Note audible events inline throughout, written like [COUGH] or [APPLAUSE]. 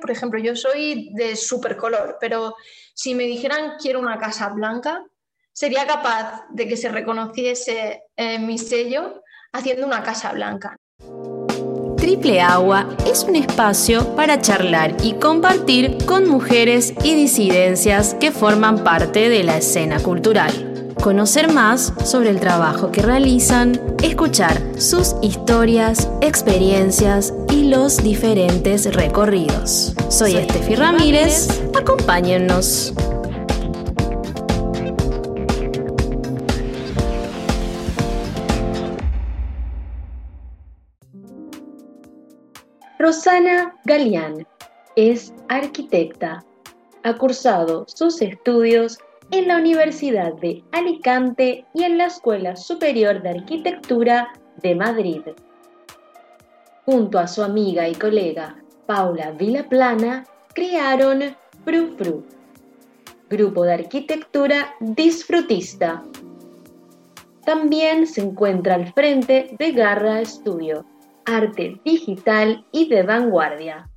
Por ejemplo, yo soy de super color, pero si me dijeran quiero una casa blanca, sería capaz de que se reconociese eh, mi sello haciendo una casa blanca. Triple Agua es un espacio para charlar y compartir con mujeres y disidencias que forman parte de la escena cultural conocer más sobre el trabajo que realizan, escuchar sus historias, experiencias y los diferentes recorridos. Soy, Estefi Ramírez, acompáñennos. Rosana Galeán es arquitecta. Ha cursado sus estudios en la Universidad de Alicante y en la Escuela Superior de Arquitectura de Madrid. Junto a su amiga y colega Paula Vilaplana, crearon Fru Fru, grupo de arquitectura disfrutista. También se encuentra al frente de Garra Studio, arte digital y de vanguardia.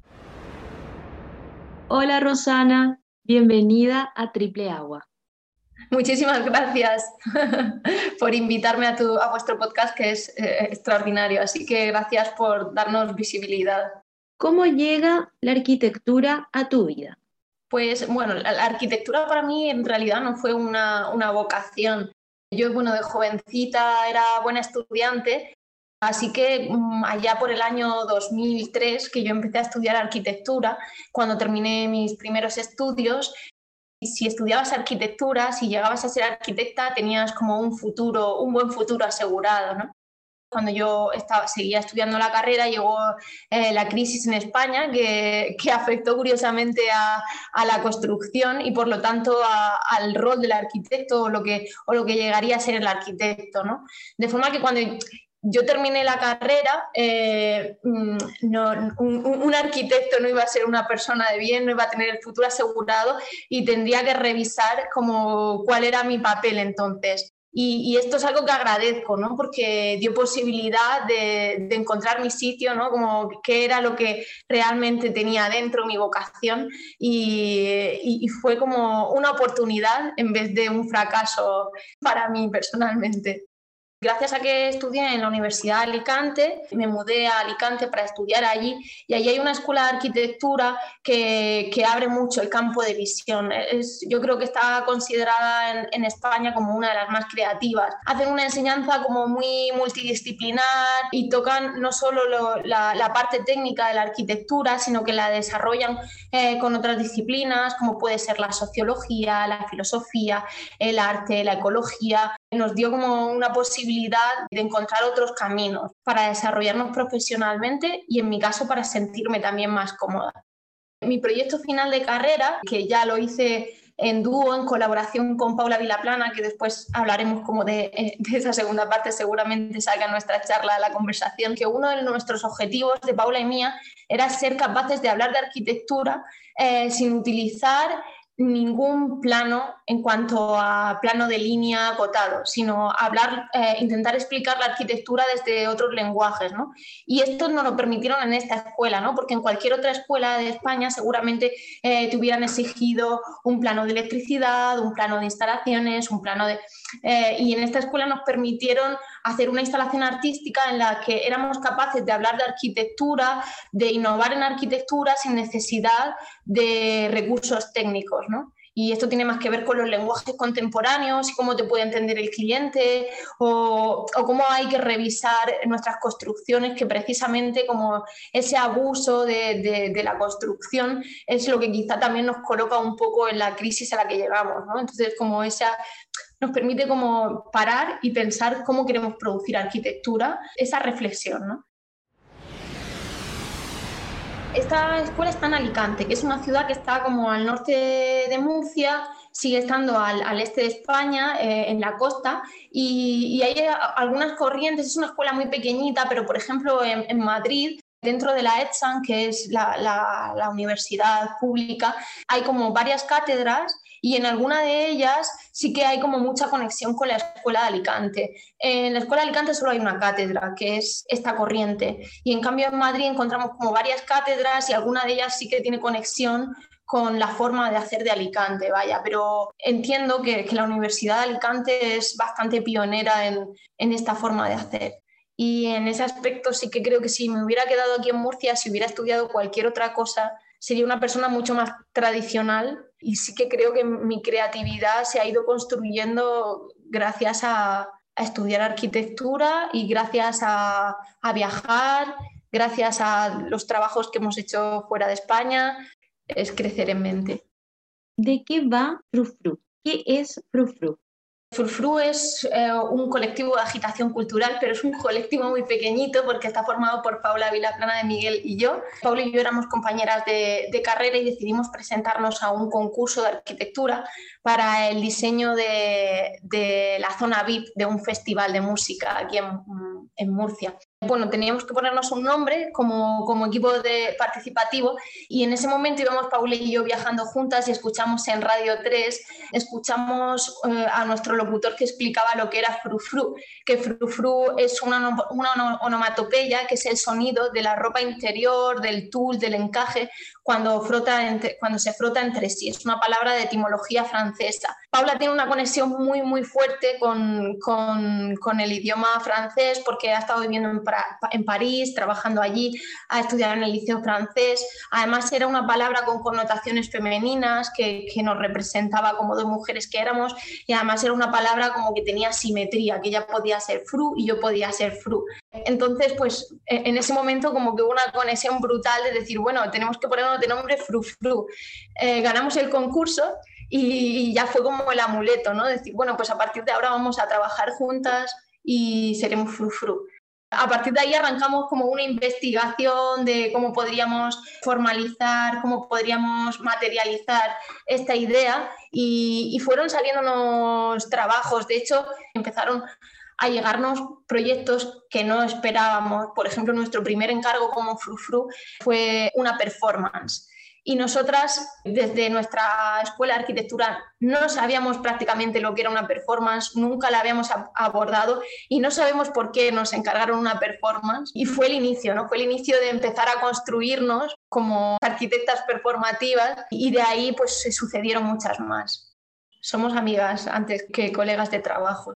Hola Rosana, bienvenida a Triple Agua. Muchísimas gracias [LAUGHS] por invitarme a, tu, a vuestro podcast, que es eh, extraordinario. Así que gracias por darnos visibilidad. ¿Cómo llega la arquitectura a tu vida? Pues bueno, la, arquitectura para mí en realidad no fue una, una vocación. Yo, bueno, de jovencita era buena estudiante, así que mm, allá por el año 2003 que yo empecé a estudiar arquitectura, cuando terminé mis primeros estudios, si estudiabas arquitectura, si llegabas a ser arquitecta, tenías como un futuro, un buen futuro asegurado. Cuando yo estaba, seguía estudiando la carrera, llegó eh, la crisis en España que, [LAUGHS] que afectó curiosamente a, la construcción y por lo tanto al rol del arquitecto o lo, que, o lo que llegaría a ser el arquitecto. De forma que cuando yo terminé la carrera, eh, mm, un, arquitecto no iba a ser una persona de bien, no iba a tener el futuro asegurado y tendría que revisar como cuál era mi papel entonces. Y, esto es algo que agradezco, ¿no? porque dio posibilidad de, encontrar mi sitio, ¿no? como qué era lo que realmente tenía dentro, mi vocación, y fue como una oportunidad en vez de un fracaso para mí personalmente. Gracias a que estudié en la Universidad de Alicante, me mudé a Alicante para estudiar allí y allí hay una escuela de arquitectura que, que abre mucho el campo de visión. Yo creo que está considerada en, España como una de las más creativas. Hacen una enseñanza como muy multidisciplinar y tocan no solo lo, la, la, parte técnica de la arquitectura, sino que la desarrollan eh, con otras disciplinas como puede ser la sociología, la filosofía, el arte, la ecología. Nos dio como una posibilidad de encontrar otros caminos para desarrollarnos profesionalmente y en mi caso para sentirme también más cómoda. Mi proyecto final de carrera, que ya lo hice en dúo, en colaboración con Paula Vilaplana, que después hablaremos como de, eh, [LAUGHS] esa segunda parte, seguramente salga en nuestra charla la conversación, que uno de nuestros objetivos de Paula y mía era ser capaces de hablar de arquitectura eh, sin utilizar ningún plano en cuanto a plano de línea acotado, sino hablar, eh, intentar explicar la arquitectura desde otros lenguajes. ¿no? Y esto nos lo permitieron en esta escuela, ¿no? porque en cualquier otra escuela de España seguramente eh, te hubieran exigido un plano de electricidad, un plano de instalaciones, un plano de... Eh, y en esta escuela nos permitieron hacer una instalación artística en la que éramos capaces de hablar de arquitectura, de innovar en arquitectura sin necesidad de recursos técnicos. ¿no? Y esto tiene más que ver con los lenguajes contemporáneos y cómo te puede entender el cliente o, cómo hay que revisar nuestras construcciones, que precisamente como ese abuso de, de, de, la construcción es lo que quizá también nos coloca un poco en la crisis a la que llegamos. ¿no? Entonces, como esa nos permite como parar y pensar cómo queremos producir arquitectura, esa reflexión. Esta escuela está en Alicante, que es una ciudad que está como al norte de Murcia, sigue estando al, al este de España, eh, en la costa, y, hay algunas corrientes, es una escuela muy pequeñita, pero por ejemplo en, Madrid Dentro de la ETSAN, que es la, universidad pública, hay como varias cátedras y en alguna de ellas sí que hay como mucha conexión con la Escuela de Alicante. En la Escuela de Alicante solo hay una cátedra, que es esta corriente, y en cambio en Madrid encontramos como varias cátedras y alguna de ellas sí que tiene conexión con la forma de hacer de Alicante, vaya, pero entiendo que, la Universidad de Alicante es bastante pionera en, en esta forma de hacer. Y en ese aspecto sí que creo que si me hubiera quedado aquí en Murcia, si hubiera estudiado cualquier otra cosa, sería una persona mucho más tradicional y sí que creo que mi creatividad se ha ido construyendo gracias a, estudiar arquitectura y gracias a, a, viajar, gracias a los trabajos que hemos hecho fuera de España, es crecer en mente. ¿De qué va Frufru? ¿Qué es Frufru? Frufru es eh, un colectivo de agitación cultural, pero es un colectivo muy pequeñito porque está formado por Paula Vilaplana de Miguel y yo. Paula y yo éramos compañeras de, carrera y decidimos presentarnos a un concurso de arquitectura para el diseño de, la zona VIP de un festival de música aquí en Murcia bueno, teníamos que ponernos un nombre como, como, equipo participativo y en ese momento íbamos Paula y yo viajando juntas y escuchamos en Radio 3, escuchamos eh, a nuestro locutor que explicaba lo que era frufru, que frufru es una, una onomatopeya, que es el sonido de la ropa interior, del tul, del encaje, cuando, frota entre, cuando se frota entre sí. Es una palabra de etimología francesa. Paula tiene una conexión muy, muy fuerte con, con, con el idioma francés porque ha estado viviendo en, en, París, trabajando allí, ha estudiado en el liceo francés. Además, era una palabra con connotaciones femeninas que, que nos representaba como dos mujeres que éramos y además era una palabra como que tenía simetría, que ella podía ser fru y yo podía ser fru. Entonces, pues e, en ese momento como que hubo una conexión brutal de decir, bueno, tenemos que ponernos de nombre Frufru. Eh, ganamos el concurso y, ya fue como el amuleto, ¿no? Decir, bueno, pues a partir de ahora vamos a trabajar juntas y seremos Frufru. A partir de ahí arrancamos como una investigación de cómo podríamos formalizar, cómo podríamos materializar esta idea y, y fueron saliéndonos trabajos. De hecho, empezaron a llegarnos proyectos que no esperábamos. Por ejemplo, nuestro primer encargo como Frufru fue una performance. Y nosotras, desde nuestra escuela de arquitectura, no sabíamos prácticamente lo que era una performance, nunca la habíamos abordado y no sabemos por qué nos encargaron una performance. Y fue el inicio, ¿no? Fue el inicio de empezar a construirnos como arquitectas performativas y de ahí pues se sucedieron muchas más. Somos amigas antes que colegas de trabajo.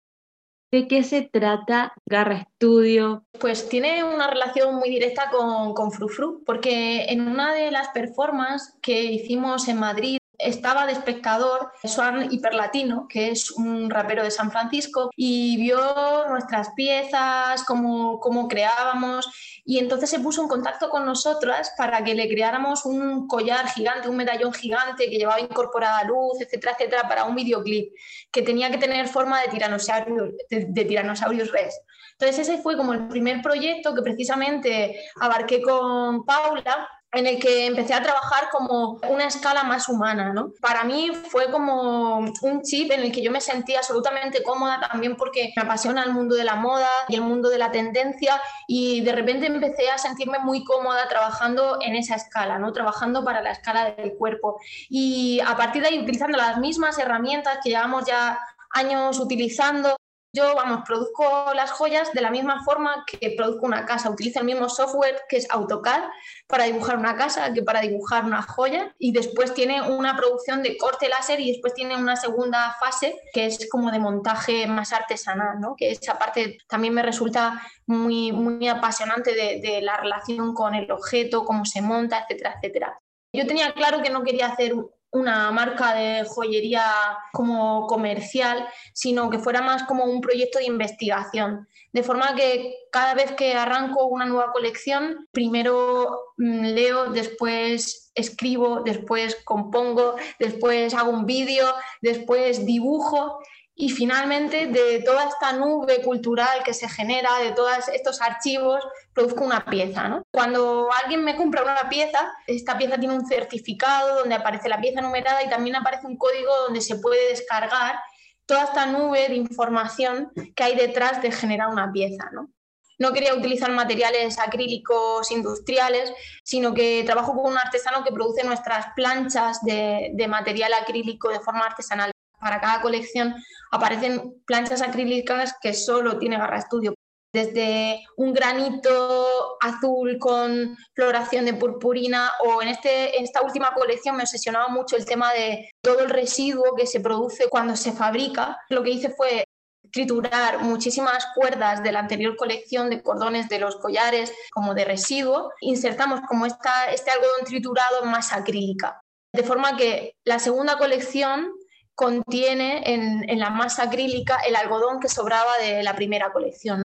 ¿De qué se trata Garra Estudio? Pues tiene una relación muy directa con, con Frufru, porque en una de las performances que hicimos en Madrid estaba de espectador Swan Hiperlatino, que es un rapero de San Francisco, y vio nuestras piezas, cómo, cómo creábamos, y entonces se puso en contacto con nosotras para que le creáramos un collar gigante, un medallón gigante que llevaba incorporada luz, etcétera, etcétera, para un videoclip que tenía que tener forma de tiranosaurio, de, de Tyrannosaurus Rex. Entonces ese fue como el primer proyecto que precisamente abarqué con Paula en el que empecé a trabajar como una escala más humana, ¿no? Para mí fue como un chip en el que yo me sentía absolutamente cómoda también porque me apasiona el mundo de la moda y el mundo de la tendencia y de repente empecé a sentirme muy cómoda trabajando en esa escala, ¿no? Trabajando para la escala del cuerpo. Y a partir de ahí, utilizando las mismas herramientas que llevamos ya años utilizando, yo, vamos, produzco las joyas de la misma forma que produzco una casa. Utilizo el mismo software que es AutoCAD para dibujar una casa que para dibujar una joya y después tiene una producción de corte láser y después tiene una segunda fase que es como de montaje más artesanal, ¿no? que esa parte también me resulta muy, muy apasionante de, de la relación con el objeto, cómo se monta, etcétera, etcétera. Yo tenía claro que no quería hacer una marca de joyería como comercial, sino que fuera más como un proyecto de investigación. De forma que cada vez que arranco una nueva colección, primero mm, leo, después escribo, después compongo, después hago un vídeo, después dibujo y finalmente de toda esta nube cultural que se genera, de todos estos archivos, produzco una pieza. Cuando alguien me compra una pieza, esta pieza tiene un certificado donde aparece la pieza numerada y también aparece un código donde se puede descargar toda esta nube de información que hay detrás de generar una pieza. ¿no? no quería utilizar materiales acrílicos industriales, sino que trabajo con un artesano que produce nuestras planchas de material acrílico de forma artesanal. Para cada colección aparecen planchas acrílicas que solo tiene Garra Estudio desde un granito azul con floración de purpurina o en, este, en esta última colección me obsesionaba mucho el tema de todo el residuo que se produce cuando se fabrica. Lo que hice fue triturar muchísimas cuerdas de la anterior colección de cordones de los collares como de residuo, insertamos como esta, este algodón triturado en masa acrílica. De forma que la segunda colección contiene en, la masa acrílica el algodón que sobraba de la primera colección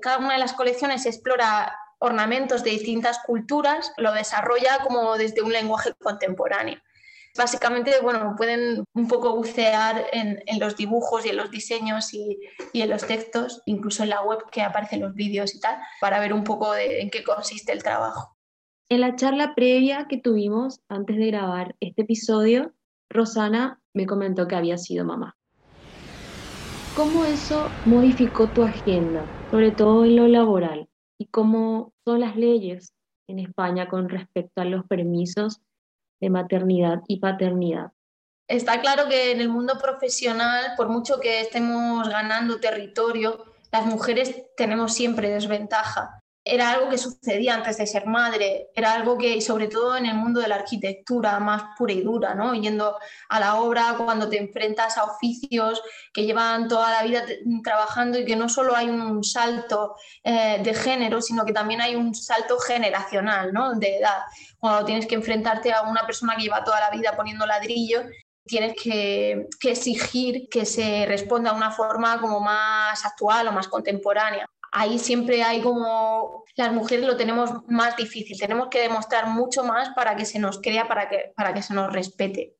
cada una de las colecciones explora ornamentos de distintas culturas, lo desarrolla como desde un lenguaje contemporáneo. Básicamente, bueno, pueden un poco bucear en, los dibujos y en los diseños y, en los textos, incluso en la web que aparecen los vídeos y tal, para ver un poco en qué consiste el trabajo. En la charla previa que tuvimos antes de grabar este episodio, Rosana me comentó que había sido mamá. ¿Cómo eso modificó tu agenda, sobre todo en lo laboral? ¿Y cómo son las leyes en España con respecto a los permisos de maternidad y paternidad? Está claro que en el mundo profesional, por mucho que estemos ganando territorio, las mujeres tenemos siempre desventaja era algo que sucedía antes de ser madre, era algo que, sobre todo en el mundo de la arquitectura más pura y dura, ¿no? Yendo a la obra cuando te enfrentas a oficios que llevan toda la vida trabajando y que no solo hay un salto eh, de género, sino que también hay un salto generacional, ¿no? De edad. Cuando tienes que enfrentarte a una persona que lleva toda la vida poniendo ladrillo tienes que, exigir que se responda de una forma como más actual o más contemporánea ahí siempre hay como las mujeres lo tenemos más difícil, tenemos que demostrar mucho más para que se nos crea, para que, para que se nos respete.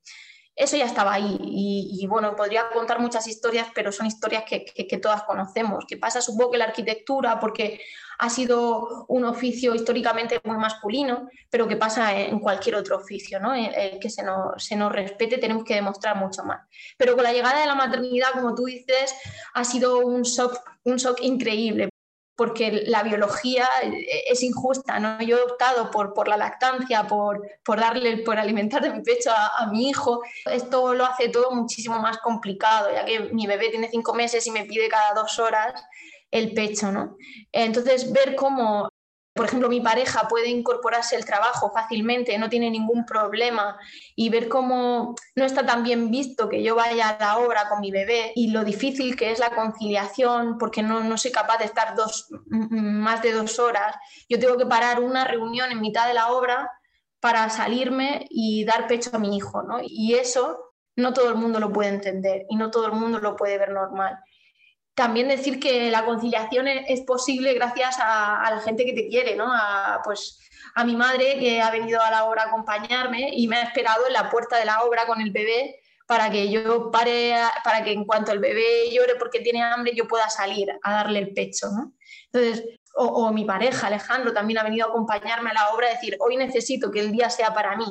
Eso ya estaba ahí y, bueno, podría contar muchas historias, pero son historias que, que, todas conocemos. Que pasa, supongo que la arquitectura, porque ha sido un oficio históricamente muy masculino, pero que pasa en cualquier otro oficio, ¿no? Que se nos, se nos respete tenemos que demostrar mucho más. Pero con la llegada de la maternidad, como tú dices, ha sido un shock, un shock increíble, porque la biología eh, es injusta, ¿no? Yo he optado por, por la lactancia, por, por, darle, por alimentar de mi pecho a, mi hijo. Esto lo hace todo muchísimo más complicado, ya que mi bebé tiene cinco meses y me pide cada dos horas el pecho, ¿no? Entonces, ver cómo por ejemplo, mi pareja puede incorporarse al trabajo fácilmente, no tiene ningún problema y ver cómo no está tan bien visto que yo vaya a la obra con mi bebé y lo difícil que es la conciliación porque no, no soy capaz de estar dos, más de dos horas. Yo tengo que parar una reunión en mitad de la obra para salirme y dar pecho a mi hijo, ¿no? Y eso no todo el mundo lo puede entender y no todo el mundo lo puede ver normal también decir que la conciliación es posible gracias a, la gente que te quiere, ¿no? A, pues, a mi madre que ha venido a la obra a acompañarme y me ha esperado en la puerta de la obra con el bebé para que yo pare, para que en cuanto el bebé llore porque tiene hambre yo pueda salir a darle el pecho, ¿no? Entonces, o, mi pareja Alejandro también ha venido a acompañarme a la obra a decir, hoy necesito que el día sea para mí,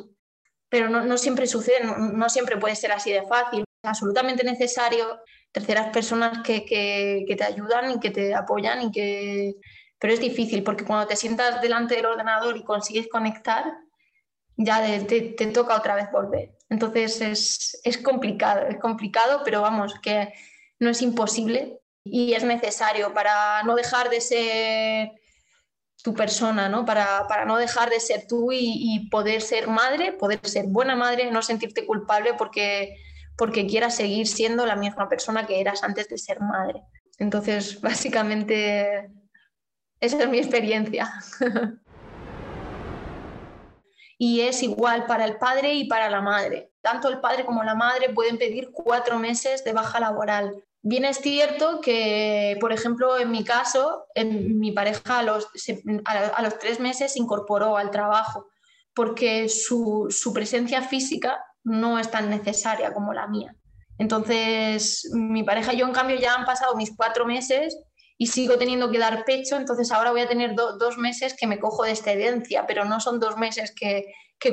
pero no, no siempre sucede, no, no siempre puede ser así de fácil. Es absolutamente necesario terceras personas que, que, te ayudan y que te apoyan y que... Pero es difícil porque cuando te sientas delante del ordenador y consigues conectar, ya te, te toca otra vez volver. Entonces es, es, complicado, es complicado, pero vamos, que no es imposible y es necesario para no dejar de ser tu persona, ¿no? Para, para no dejar de ser tú y, y, poder ser madre, poder ser buena madre, no sentirte culpable porque porque quieras seguir siendo la misma persona que eras antes de ser madre. Entonces, [LAUGHS] básicamente, esa es mi experiencia. [LAUGHS] y es igual para el padre y para la madre. Tanto el padre como la madre pueden pedir cuatro meses de baja laboral. Bien es cierto que, por ejemplo, en mi caso, en mi pareja a los, a los tres meses se incorporó al trabajo porque su, su presencia física no es tan necesaria como la mía. Entonces, mi pareja y yo, en cambio, ya han pasado mis cuatro meses y sigo teniendo que dar pecho, entonces ahora voy a tener dos meses que me cojo de excedencia, pero no son dos meses que,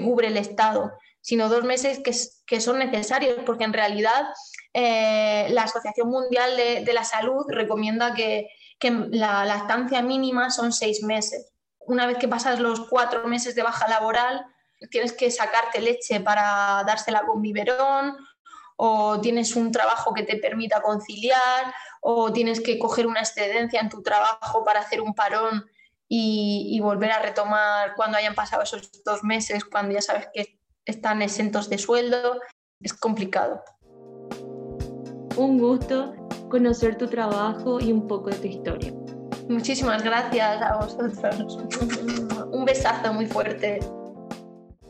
cubre el Estado, sino dos meses que, son necesarios, porque en realidad eh, la Asociación Mundial de, la Salud recomienda que, que la lactancia mínima son seis meses. Una vez que pasas los cuatro meses de baja laboral, tienes que sacarte leche para dársela con biberón o tienes un trabajo que te permita conciliar o tienes que coger una excedencia en tu trabajo para hacer un parón y, volver a retomar cuando hayan pasado esos dos meses, cuando ya sabes que están exentos de sueldo, es complicado. Un gusto conocer tu trabajo y un poco de tu historia. Muchísimas gracias a vosotros. [LAUGHS] Un besazo muy fuerte.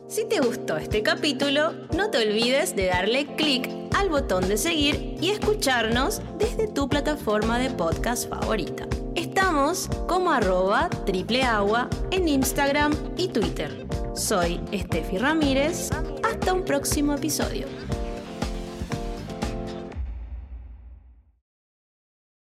Si te gustó este capítulo, no te olvides de darle clic al botón de seguir y escucharnos desde tu plataforma de podcast favorita. Estamos como arroba triple agua en Instagram y Twitter. Soy Estefi Ramírez. Hasta un próximo episodio.